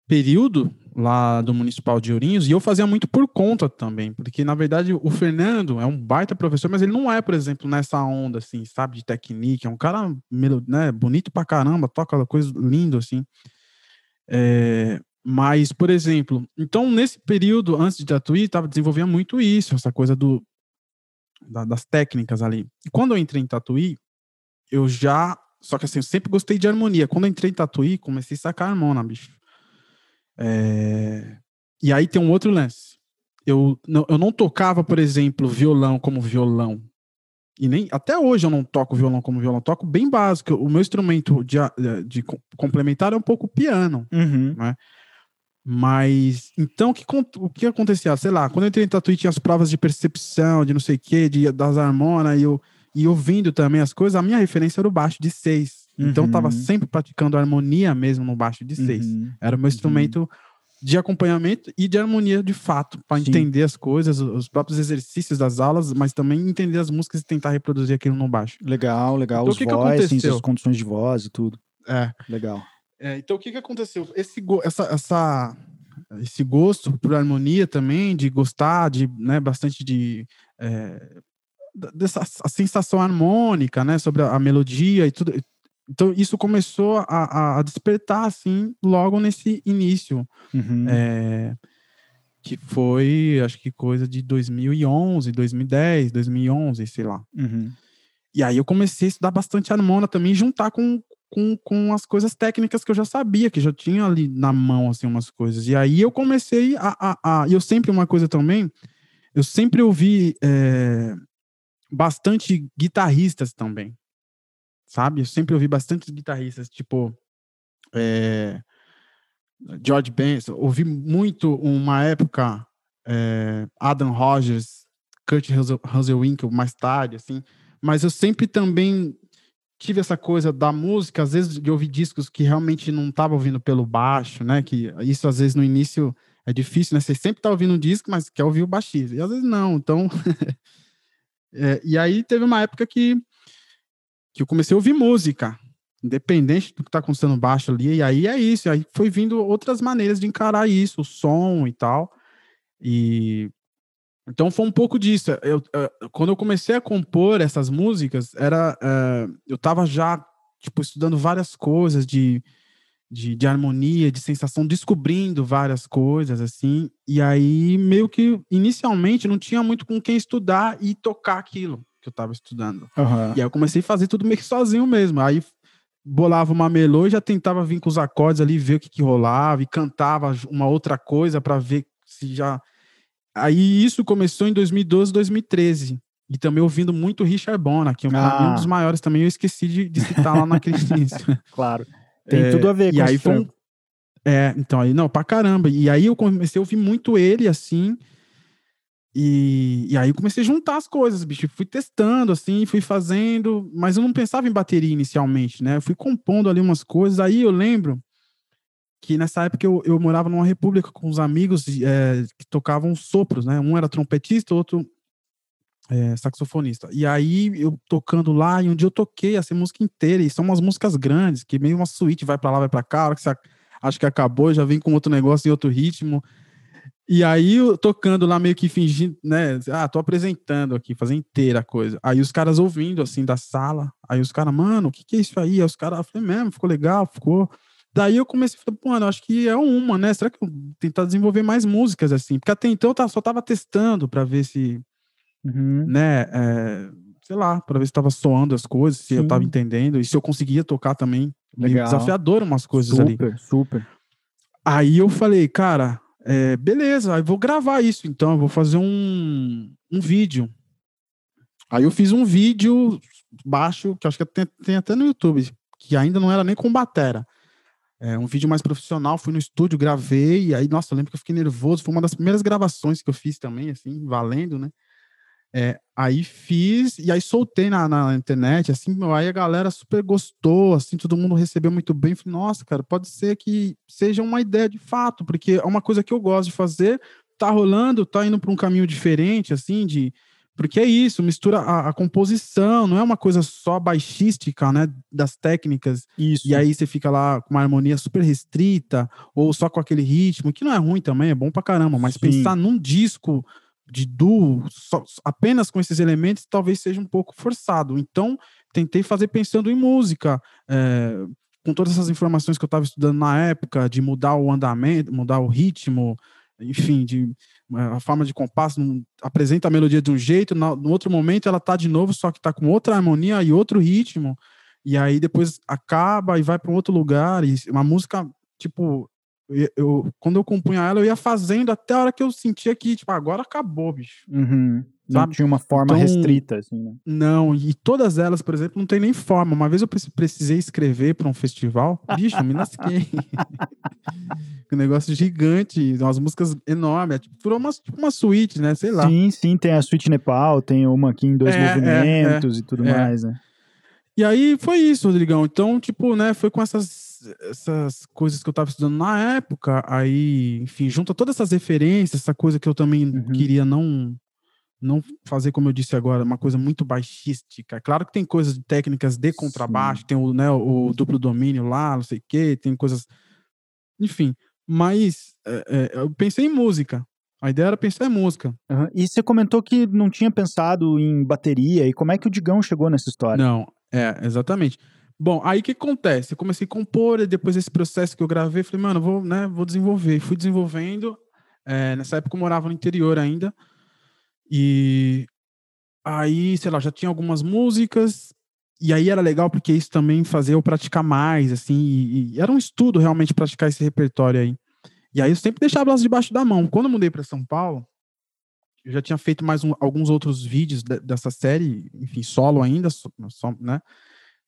S2: período lá do Municipal de Ourinhos, e eu fazia muito por conta também, porque na verdade o Fernando é um baita professor, mas ele não é, por exemplo, nessa onda, assim, sabe, de técnica, é um cara né, bonito pra caramba, toca coisa lindo, assim. É, mas, por exemplo, então nesse período antes de Tatuí, estava desenvolvendo muito isso, essa coisa do da, das técnicas ali. E quando eu entrei em Tatuí, eu já, só que assim, eu sempre gostei de harmonia. Quando eu entrei em Tatuí, comecei a sacar harmona, bicho. É... E aí tem um outro lance. Eu não, eu não tocava, por exemplo, violão como violão. E nem até hoje eu não toco violão como violão, toco bem básico. O meu instrumento de, de complementar é um pouco piano,
S1: uhum.
S2: né? Mas, então, o que, o que acontecia? Sei lá, quando eu entrei em Tatuí, tinha as provas de percepção, de não sei o quê, de, das harmonas, e eu, e ouvindo também as coisas, a minha referência era o baixo de seis. Uhum. Então, eu tava uhum. sempre praticando harmonia mesmo no baixo de seis. Uhum. Era o meu instrumento uhum. de acompanhamento e de harmonia de fato, para entender as coisas, os próprios exercícios das aulas, mas também entender as músicas e tentar reproduzir aquilo no baixo.
S1: Legal, legal. Então, os que voices, que as condições de voz e tudo.
S2: É.
S1: Legal.
S2: É, então, o que, que aconteceu? Esse, essa, essa, esse gosto por harmonia também, de gostar de, né, bastante de... É, dessa a sensação harmônica, né, sobre a, a, melodia e tudo. Então, isso começou a, a, despertar, assim, logo nesse início.
S1: Uhum.
S2: É, que foi, acho que coisa de 2011, 2010, 2011, sei lá.
S1: Uhum.
S2: E aí eu comecei a estudar bastante harmona também, juntar com, com, com as coisas técnicas que eu já sabia, que já tinha ali na mão, assim, umas coisas. E aí eu comecei a... a, a eu sempre, uma coisa também, eu sempre ouvi é, bastante guitarristas também, sabe? Eu sempre ouvi bastante guitarristas, tipo... É, George Benson, ouvi muito uma época é, Adam Rogers, Kurt Hazelwinkel mais tarde, assim, mas eu sempre também tive essa coisa da música, às vezes de ouvir discos que realmente não estava ouvindo pelo baixo, né? Que isso às vezes no início é difícil, né? Você sempre tá ouvindo um disco, mas quer ouvir o baixista. E às vezes não. Então, é, e aí teve uma época que que eu comecei a ouvir música, independente do que tá acontecendo baixo ali. E aí é isso. Aí foi vindo outras maneiras de encarar isso, o som e tal. E então foi um pouco disso. Eu, eu, quando eu comecei a compor essas músicas, era uh, eu estava já tipo estudando várias coisas de, de, de, harmonia, de sensação, descobrindo várias coisas assim. E aí meio que inicialmente não tinha muito com quem estudar e tocar aquilo que eu estava estudando.
S1: Uhum.
S2: E aí eu comecei a fazer tudo meio que sozinho mesmo. Aí bolava uma melodia, já tentava vir com os acordes ali, ver o que, que rolava e cantava uma outra coisa para ver se já Aí isso começou em 2012, 2013. E também ouvindo muito Richard Bona, que é um, ah. um dos maiores também, eu esqueci de, de citar lá naquele início.
S1: claro. Tem é, tudo a ver
S2: com
S1: e
S2: aí foi um, É, então aí, não, pra caramba. E aí eu comecei a ouvir muito ele, assim. E, e aí eu comecei a juntar as coisas, bicho. Fui testando, assim, fui fazendo, mas eu não pensava em bateria inicialmente, né? Eu fui compondo ali umas coisas. Aí eu lembro que nessa época eu, eu morava numa república com uns amigos é, que tocavam sopros, né? Um era trompetista, outro é, saxofonista. E aí eu tocando lá, e um dia eu toquei essa música inteira, e são umas músicas grandes, que meio uma suíte vai para lá, vai para cá, hora que você acha que acabou, já vem com outro negócio e outro ritmo. E aí eu tocando lá meio que fingindo, né? Ah, tô apresentando aqui, fazendo inteira a coisa. Aí os caras ouvindo assim da sala, aí os caras, mano, o que que é isso aí? Aí os caras, falei, mesmo, ficou legal, ficou. Daí eu comecei a falar, pô, mano, acho que é uma, né? Será que eu tentar desenvolver mais músicas assim? Porque até então eu só tava testando para ver se,
S1: uhum.
S2: né? É, sei lá, para ver se tava soando as coisas, se Sim. eu tava entendendo e se eu conseguia tocar também. Legal. desafiador umas coisas
S1: super,
S2: ali.
S1: Super, super.
S2: Aí eu falei, cara, é, beleza, aí vou gravar isso então, eu vou fazer um, um vídeo. Aí eu fiz um vídeo baixo, que acho que tem, tem até no YouTube, que ainda não era nem com batera é, um vídeo mais profissional, fui no estúdio, gravei, e aí, nossa, eu lembro que eu fiquei nervoso, foi uma das primeiras gravações que eu fiz também, assim, valendo, né? É, aí fiz, e aí soltei na, na, internet, assim, aí a galera super gostou, assim, todo mundo recebeu muito bem. Falei, nossa, cara, pode ser que seja uma ideia de fato, porque é uma coisa que eu gosto de fazer, tá rolando, tá indo para um caminho diferente, assim, de. Porque é isso, mistura a, a, composição, não é uma coisa só baixística, né, das técnicas.
S1: Isso.
S2: E aí você fica lá com uma harmonia super restrita, ou só com aquele ritmo, que não é ruim também, é bom pra caramba, mas Sim. pensar num disco de duo, só, apenas com esses elementos, talvez seja um pouco forçado. Então, tentei fazer pensando em música, é, com todas essas informações que eu estava estudando na época, de mudar o andamento, mudar o ritmo, enfim, de a forma de compasso, apresenta a melodia de um jeito, no, no outro momento ela tá de novo, só que tá com outra harmonia e outro ritmo, e aí depois acaba e vai para um outro lugar, e uma música, tipo, eu, eu, quando eu compunha ela, eu ia fazendo até a hora que eu sentia que, tipo, agora acabou, bicho.
S1: Uhum. Não tinha uma forma então, restrita, assim, né?
S2: Não, e todas elas, por exemplo, não tem nem forma. Uma vez eu precisei escrever para um festival, bicho, me lasquei. um negócio gigante, umas músicas enormes. É, tipo, virou uma, tipo uma suíte, né? Sei lá.
S1: Sim, sim, tem a suíte Nepal, tem uma aqui em dois é, é movimentos é, e tudo é. mais, né?
S2: E aí foi isso, Rodrigão. Então, tipo, né, foi com essas essas coisas que eu estava estudando na época, aí, enfim, junta todas essas referências, essa coisa que eu também uhum. queria não não fazer como eu disse agora, uma coisa muito baixística. Claro que tem coisas técnicas de contrabaixo, Sim. tem o, né, o duplo domínio lá, não sei o quê, tem coisas, enfim. Mas é, é, eu pensei em música. A ideia era pensar em música.
S1: Uhum. E você comentou que não tinha pensado em bateria. E como é que o Digão chegou nessa história?
S2: Não, é, exatamente. Bom, aí o que acontece? Eu comecei a compor, e depois desse processo que eu gravei, falei, mano, vou, né, vou desenvolver. Fui desenvolvendo. É, nessa época eu morava no interior ainda. E aí, sei lá, já tinha algumas músicas. E aí era legal porque isso também fazia eu praticar mais, assim. E, e era um estudo realmente praticar esse repertório aí. E aí eu sempre deixava elas debaixo da mão. Quando eu mudei para São Paulo, eu já tinha feito mais um, alguns outros vídeos de, dessa série, enfim, solo ainda, só, né?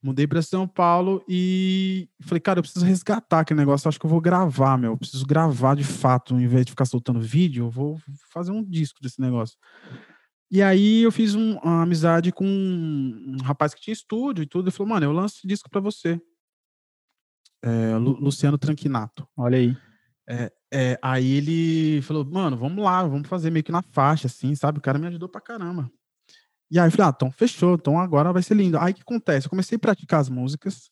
S2: Mudei para São Paulo e falei, cara, eu preciso resgatar aquele negócio. Eu acho que eu vou gravar, meu. Eu preciso gravar de fato, em vez de ficar soltando vídeo, eu vou fazer um disco desse negócio. E aí eu fiz um, uma amizade com um rapaz que tinha estúdio e tudo. Ele falou, mano, eu lanço esse disco para você. É, Lu, Luciano Tranquinato.
S1: Olha aí.
S2: É, é, aí ele falou, mano, vamos lá, vamos fazer meio que na faixa, assim, sabe? O cara me ajudou pra caramba. E aí eu falei, ah, então fechou, então agora vai ser lindo. Aí o que acontece? Eu comecei a praticar as músicas,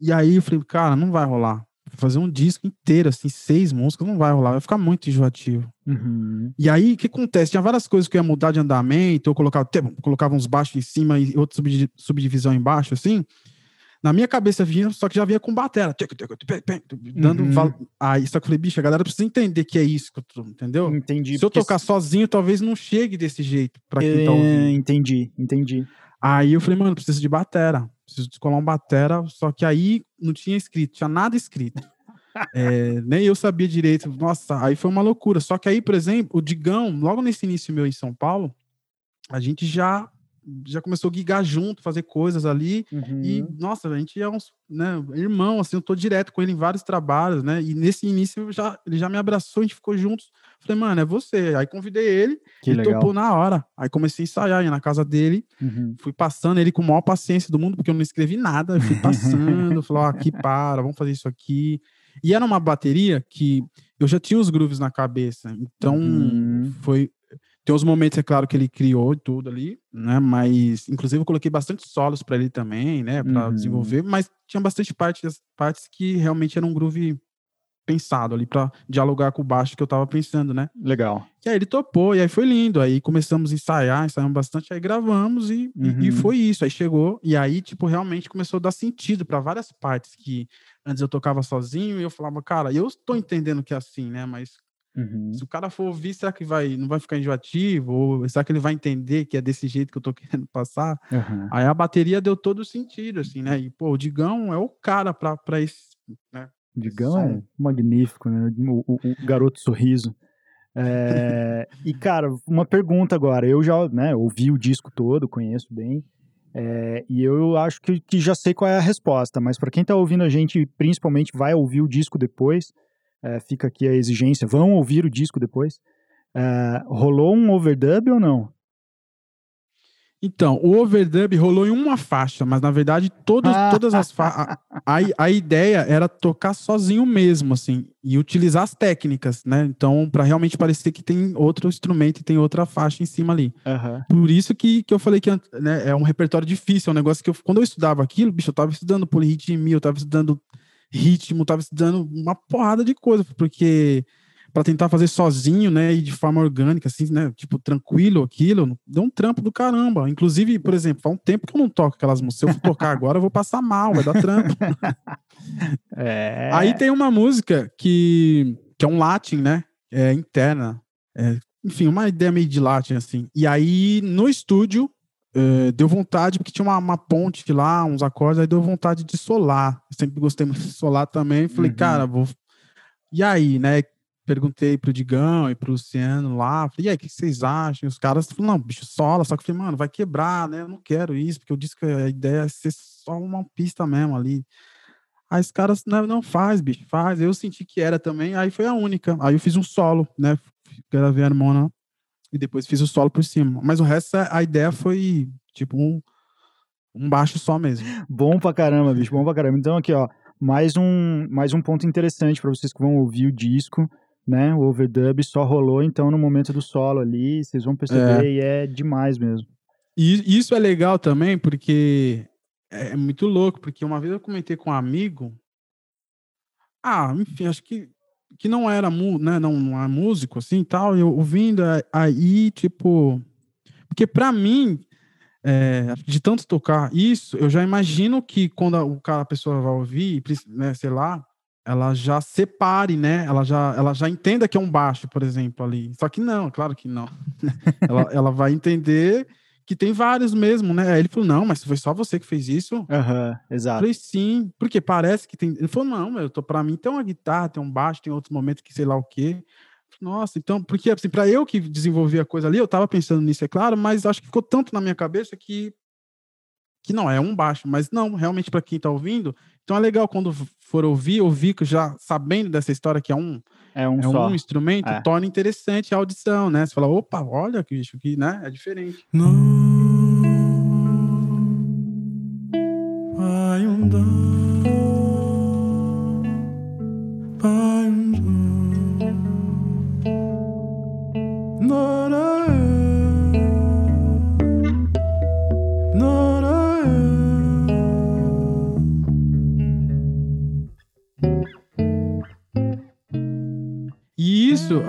S2: e aí eu falei, cara, não vai rolar. Fazer um disco inteiro, assim, seis músicas, não vai rolar, vai ficar muito enjoativo.
S1: Uhum.
S2: E aí, o que acontece? Tinha várias coisas que eu ia mudar de andamento, eu colocava, colocava uns baixos em cima e outra subdivisão embaixo, assim na minha cabeça vinha, só que já vinha com batera, dando uhum. aí, só que eu falei, bicho, a galera precisa entender que é isso entendeu?
S1: Entendi.
S2: Se eu tocar se... sozinho, talvez não chegue desse jeito para quem é, tá ouvindo.
S1: Entendi, entendi.
S2: Aí eu falei, mano, preciso de batera, preciso descolar um batera, só que aí não tinha escrito, tinha nada escrito. é, nem eu sabia direito. Nossa, aí foi uma loucura. Só que aí, por exemplo, o Digão, logo nesse início meu em São Paulo, a gente já já começou a guigar junto, fazer coisas ali. Uhum. E, nossa, a gente é um né, irmão, assim, eu tô direto com ele em vários trabalhos, né? E nesse início já, ele já me abraçou, a gente ficou juntos. Falei, mano, é você. Aí convidei ele, que ele legal. topou na hora. Aí comecei a ensaiar, ia na casa dele, uhum. fui passando ele com a maior paciência do mundo, porque eu não escrevi nada. Eu fui passando, falou, aqui para, vamos fazer isso aqui. E era uma bateria que eu já tinha os grooves na cabeça. Então, uhum. foi tem os momentos, é claro, que ele criou tudo ali, né? Mas, inclusive, eu coloquei bastante solos para ele também, né? Para uhum. desenvolver, mas tinha bastante partes, partes que realmente eram um groove pensado ali para dialogar com o baixo que eu tava pensando, né?
S1: Legal.
S2: E aí ele topou, e aí foi lindo. Aí começamos a ensaiar, ensaiamos bastante, aí gravamos e, uhum. e, foi isso. Aí chegou, e aí, tipo, realmente começou a dar sentido para várias partes que antes eu tocava sozinho e eu falava, cara, eu estou entendendo que é assim, né? Mas Uhum. Se o cara for ouvir, será que vai, não vai ficar enjoativo? Ou será que ele vai entender que é desse jeito que eu tô querendo passar? Uhum. Aí a bateria deu todo o sentido, assim, né? E, pô, o Digão é o cara pra esse. Né?
S1: Digão é magnífico, né? O, o, o garoto sorriso. É... e, cara, uma pergunta agora. Eu já né, ouvi o disco todo, conheço bem. É, e eu acho que, que, já sei qual é a resposta, mas para quem está ouvindo a gente, principalmente vai ouvir o disco depois, é, fica aqui a exigência, vão ouvir o disco depois. É, rolou um overdub ou não?
S2: Então, o overdub rolou em uma faixa, mas na verdade todas, todas as faixas. A, a, ideia era tocar sozinho mesmo, assim, e utilizar as técnicas, né? Então, para realmente parecer que tem outro instrumento e tem outra faixa em cima ali.
S1: Uhum.
S2: Por isso que, que eu falei que né, é um repertório difícil, é um negócio que eu, quando eu estudava aquilo, bicho, eu tava estudando polirritmia, eu tava estudando ritmo, tava estudando uma porrada de coisa, porque para tentar fazer sozinho, né, e de forma orgânica, assim, né, tipo, tranquilo aquilo, deu um trampo do caramba. Inclusive, por exemplo, faz um tempo que eu não toco aquelas músicas. Se eu for tocar agora, eu vou passar mal, vai dar trampo.
S1: é...
S2: Aí tem uma música que, que é um latin, né, é interna, é, enfim, uma ideia meio de latin, assim. E aí, no estúdio, Uh, deu vontade, porque tinha uma, uma, ponte lá, uns acordes, aí deu vontade de solar. Eu sempre gostei muito de solar também. Falei, uhum. cara, vou. E aí, né? Perguntei pro Digão e pro Luciano lá, falei, e aí, o que vocês acham? E os caras falaram, não, bicho, sola, só que eu falei, mano, vai quebrar, né? Eu não quero isso, porque eu disse que a ideia é ser só uma pista mesmo ali. Aí os caras, não, não faz, bicho, faz. Eu senti que era também, aí foi a única. Aí eu fiz um solo, né? Gravei a harmona e depois fiz o solo por cima. Mas o resto, a ideia foi, tipo, um, um baixo só mesmo.
S1: Bom pra caramba, bicho, bom pra caramba. Então aqui, ó, mais um, mais um ponto interessante para vocês que vão ouvir o disco né? O overdub só rolou então no momento do solo ali, vocês vão perceber é. e é demais mesmo.
S2: E isso é legal também porque é muito louco, porque uma vez eu comentei com um amigo, ah, enfim, acho que que não era né, não, não é músico assim, tal, eu ouvindo aí, tipo, porque para mim é, de tanto tocar isso, eu já imagino que quando a, o cara, a pessoa vai ouvir, né, sei lá, ela já separe, né? Ela já, ela já entenda que é um baixo, por exemplo, ali. Só que não, claro que não. ela, ela vai entender que tem vários mesmo, né? Aí ele falou, não, mas foi só você que fez isso?
S1: Uhum, exato. Eu
S2: falei, sim, porque parece que tem... Ele falou, não, eu tô, pra mim tem uma guitarra, tem um baixo, tem outros momentos que sei lá o quê. Nossa, então, porque assim, para eu que desenvolvi a coisa ali, eu tava pensando nisso, é claro, mas acho que ficou tanto na minha cabeça que que não é um baixo, mas não, realmente para quem tá ouvindo, então é legal quando for ouvir, ouvir já sabendo dessa história que é um
S1: é um, é um
S2: instrumento, é. torna interessante a audição, né? Você fala, opa, olha que bicho que, né? É diferente.
S3: Não vai andar.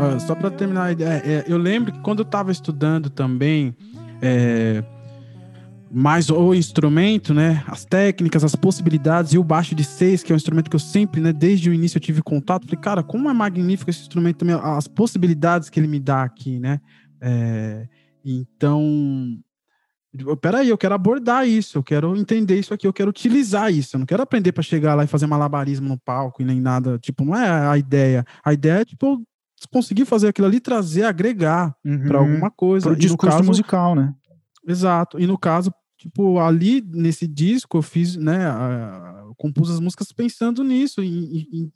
S2: Uh, só para terminar ideia, é, eu lembro que quando eu estava estudando também é, mais o instrumento, né, as técnicas, as possibilidades e o baixo de seis, que é um instrumento que eu sempre, né, desde o início eu tive contato, falei, cara, como é magnífico esse instrumento também, as possibilidades que ele me dá aqui, né? É, então, peraí, eu quero abordar isso, eu quero entender isso aqui, eu quero utilizar isso, eu não quero aprender para chegar lá e fazer malabarismo no palco e nem nada, tipo, não é a ideia. A ideia é, tipo, conseguir fazer aquilo ali, trazer, agregar uhum. para alguma coisa.
S1: Para o discurso caso, musical, né?
S2: Exato. E no caso, tipo, ali nesse disco eu fiz, né, uh, compus as músicas pensando nisso, em, em,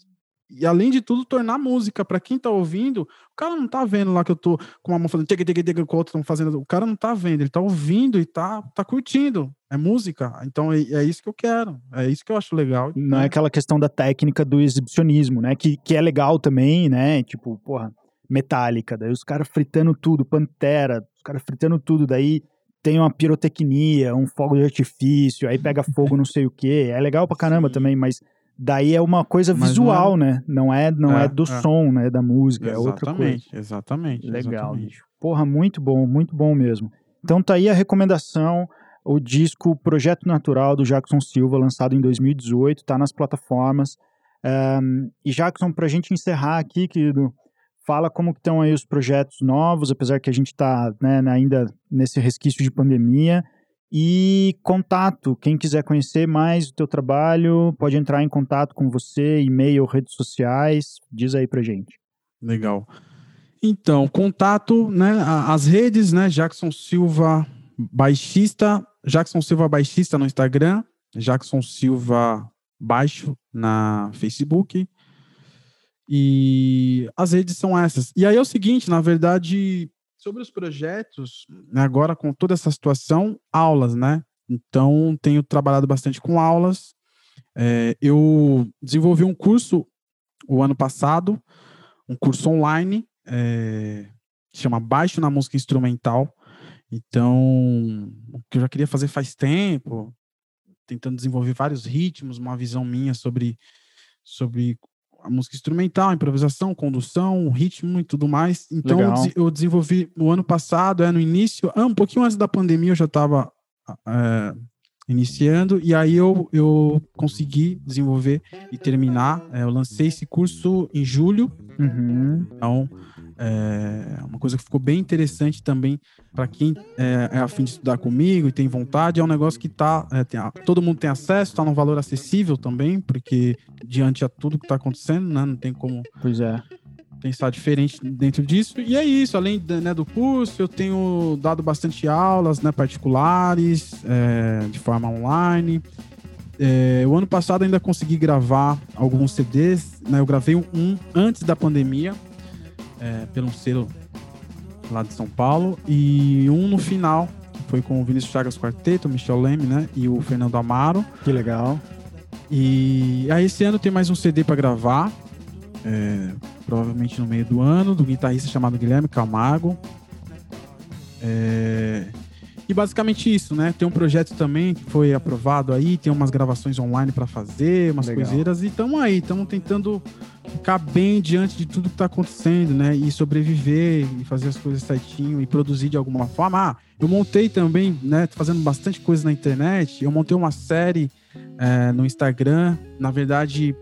S2: e além de tudo, tornar música para quem tá ouvindo, o cara não tá vendo lá que eu tô com uma mão fazendo tega, tega, tega, com a outra estão fazendo, o cara não tá vendo, ele tá ouvindo e tá, tá curtindo, é música, então é, é, isso que eu quero, é isso que eu acho legal.
S1: Não é aquela questão da técnica do exibicionismo, né, que, que é legal também, né, tipo, porra, metálica, daí os caras fritando tudo, Pantera, os caras fritando tudo, daí tem uma pirotecnia, um fogo de artifício, aí pega fogo não sei o que, é legal pra caramba Sim. também, mas Daí é uma coisa visual, não é... né? Não é, não é, é do é. som, né? Da música, exatamente, é outra coisa.
S2: Exatamente,
S1: Legal,
S2: exatamente.
S1: bicho. Porra, muito bom, muito bom mesmo. Então tá aí a recomendação, o disco Projeto Natural do Jackson Silva, lançado em 2018, tá nas plataformas. Um, e Jackson, pra gente encerrar aqui, querido, fala como estão aí os projetos novos, apesar que a gente tá né, ainda nesse resquício de pandemia. E contato, quem quiser conhecer mais do teu trabalho, pode entrar em contato com você, e-mail, redes sociais, diz aí pra gente.
S2: Legal. Então, contato, né, as redes, né, Jackson Silva baixista, Jackson Silva Baixista no Instagram, Jackson Silva Baixo na Facebook. E as redes são essas. E aí é o seguinte, na verdade, sobre os projetos, agora com toda essa situação, aulas, né? Então, tenho trabalhado bastante com aulas. É, eu desenvolvi um curso o ano passado, um curso online, é, chama Baixo na Música Instrumental. Então, o que eu já queria fazer faz tempo, tentando desenvolver vários ritmos, uma visão minha sobre, sobre a música instrumental, improvisação, condução, ritmo e tudo mais. Então, eu, eu, desenvolvi no ano passado, é no início, ah, um pouquinho antes da pandemia, eu já estava é, iniciando, e aí eu, eu consegui desenvolver e terminar. É, eu lancei esse curso em julho.
S1: Uhum.
S2: Então, é uma coisa que ficou bem interessante também para quem é, é afim de estudar comigo e tem vontade. É um negócio que tá, é, tem, todo mundo tem acesso, está num valor acessível também, porque diante a tudo que está acontecendo, né, não tem como
S1: pois é.
S2: pensar diferente dentro disso. E é isso, além né, do curso, eu tenho dado bastante aulas né, particulares, é, de forma online. É, o ano passado ainda consegui gravar alguns CDs, né? Eu gravei um antes da pandemia, é, pelo selo lá de São Paulo, e um no final, que foi com o Vinícius Chagas Quarteto, o Michel Leme, né? E o Fernando Amaro.
S1: Que legal.
S2: E aí esse ano tem mais um CD para gravar, é, provavelmente no meio do ano, do guitarrista chamado Guilherme Camargo. É, e basicamente isso, né? Tem um projeto também que foi aprovado aí, tem umas gravações online para fazer, umas Legal. coiseiras, e estamos aí, estamos tentando ficar bem diante de tudo que está acontecendo, né? E sobreviver e fazer as coisas certinho e produzir de alguma forma. Ah, eu montei também, né? Fazendo bastante coisa na internet. Eu montei uma série é, no Instagram, na verdade,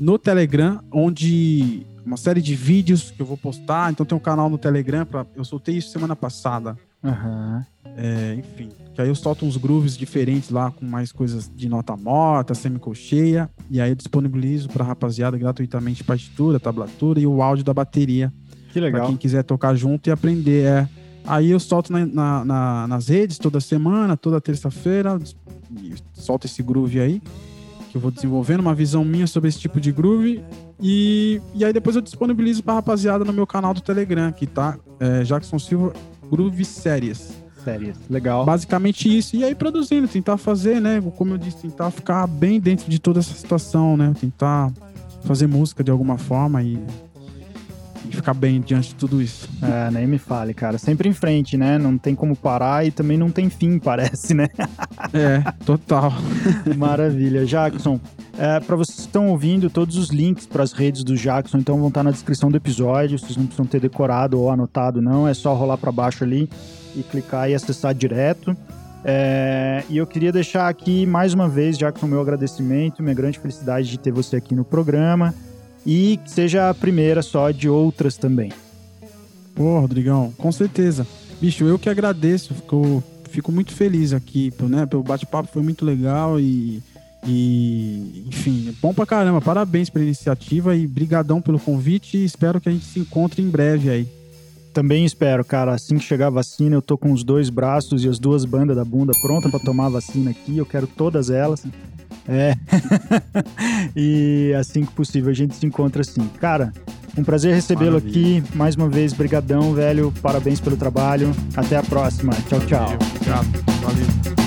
S2: no Telegram, onde uma série de vídeos que eu vou postar. Então tem um canal no Telegram, pra, eu soltei isso semana passada.
S1: Uhum.
S2: É, enfim, que aí eu solto uns grooves diferentes lá, com mais coisas de nota morta, semicolcheia, e aí eu disponibilizo pra rapaziada gratuitamente partitura, tablatura e o áudio da bateria.
S1: Que legal.
S2: Pra quem quiser tocar junto e aprender. É. Aí eu solto na, na, na, nas redes toda semana, toda terça-feira, solto esse groove aí, que eu vou desenvolvendo uma visão minha sobre esse tipo de groove. E, e aí depois eu disponibilizo pra rapaziada no meu canal do Telegram, que tá é, Jackson Silva Groove Séries
S1: séries. Legal.
S2: Basicamente isso. E aí produzindo, tentar fazer, né? Como eu disse, tentar ficar bem dentro de toda essa situação, né? Tentar fazer música de alguma forma e, e ficar bem diante de tudo isso.
S1: É, nem me fale, cara. Sempre em frente, né? Não tem como parar e também não tem fim, parece, né?
S2: é, total.
S1: Maravilha. Jackson, é, para vocês que estão ouvindo, todos os links para as redes do Jackson então vão estar na descrição do episódio. Vocês não precisam ter decorado ou anotado, não. É só rolar para baixo ali e clicar e acessar direto. É, e eu queria deixar aqui mais uma vez, o meu agradecimento, minha grande felicidade de ter você aqui no programa e que seja a primeira só de outras também.
S2: Pô, Rodrigão, com certeza. Bicho, eu que agradeço, fico, fico muito feliz aqui, né? Pelo bate-papo foi muito legal e, e, enfim, bom pra caramba. Parabéns pela iniciativa e brigadão pelo convite e espero que a gente se encontre em breve aí.
S1: Também espero, cara, assim que chegar a vacina, eu tô com os dois braços e as duas bandas da bunda pronta para tomar a vacina aqui. Eu quero todas elas. É. e assim que possível a gente se encontra assim. Cara, um prazer recebê-lo aqui. Mais uma vez, brigadão, velho. Parabéns pelo trabalho. Até a próxima. Tchau, tchau.
S2: Obrigado. Valeu.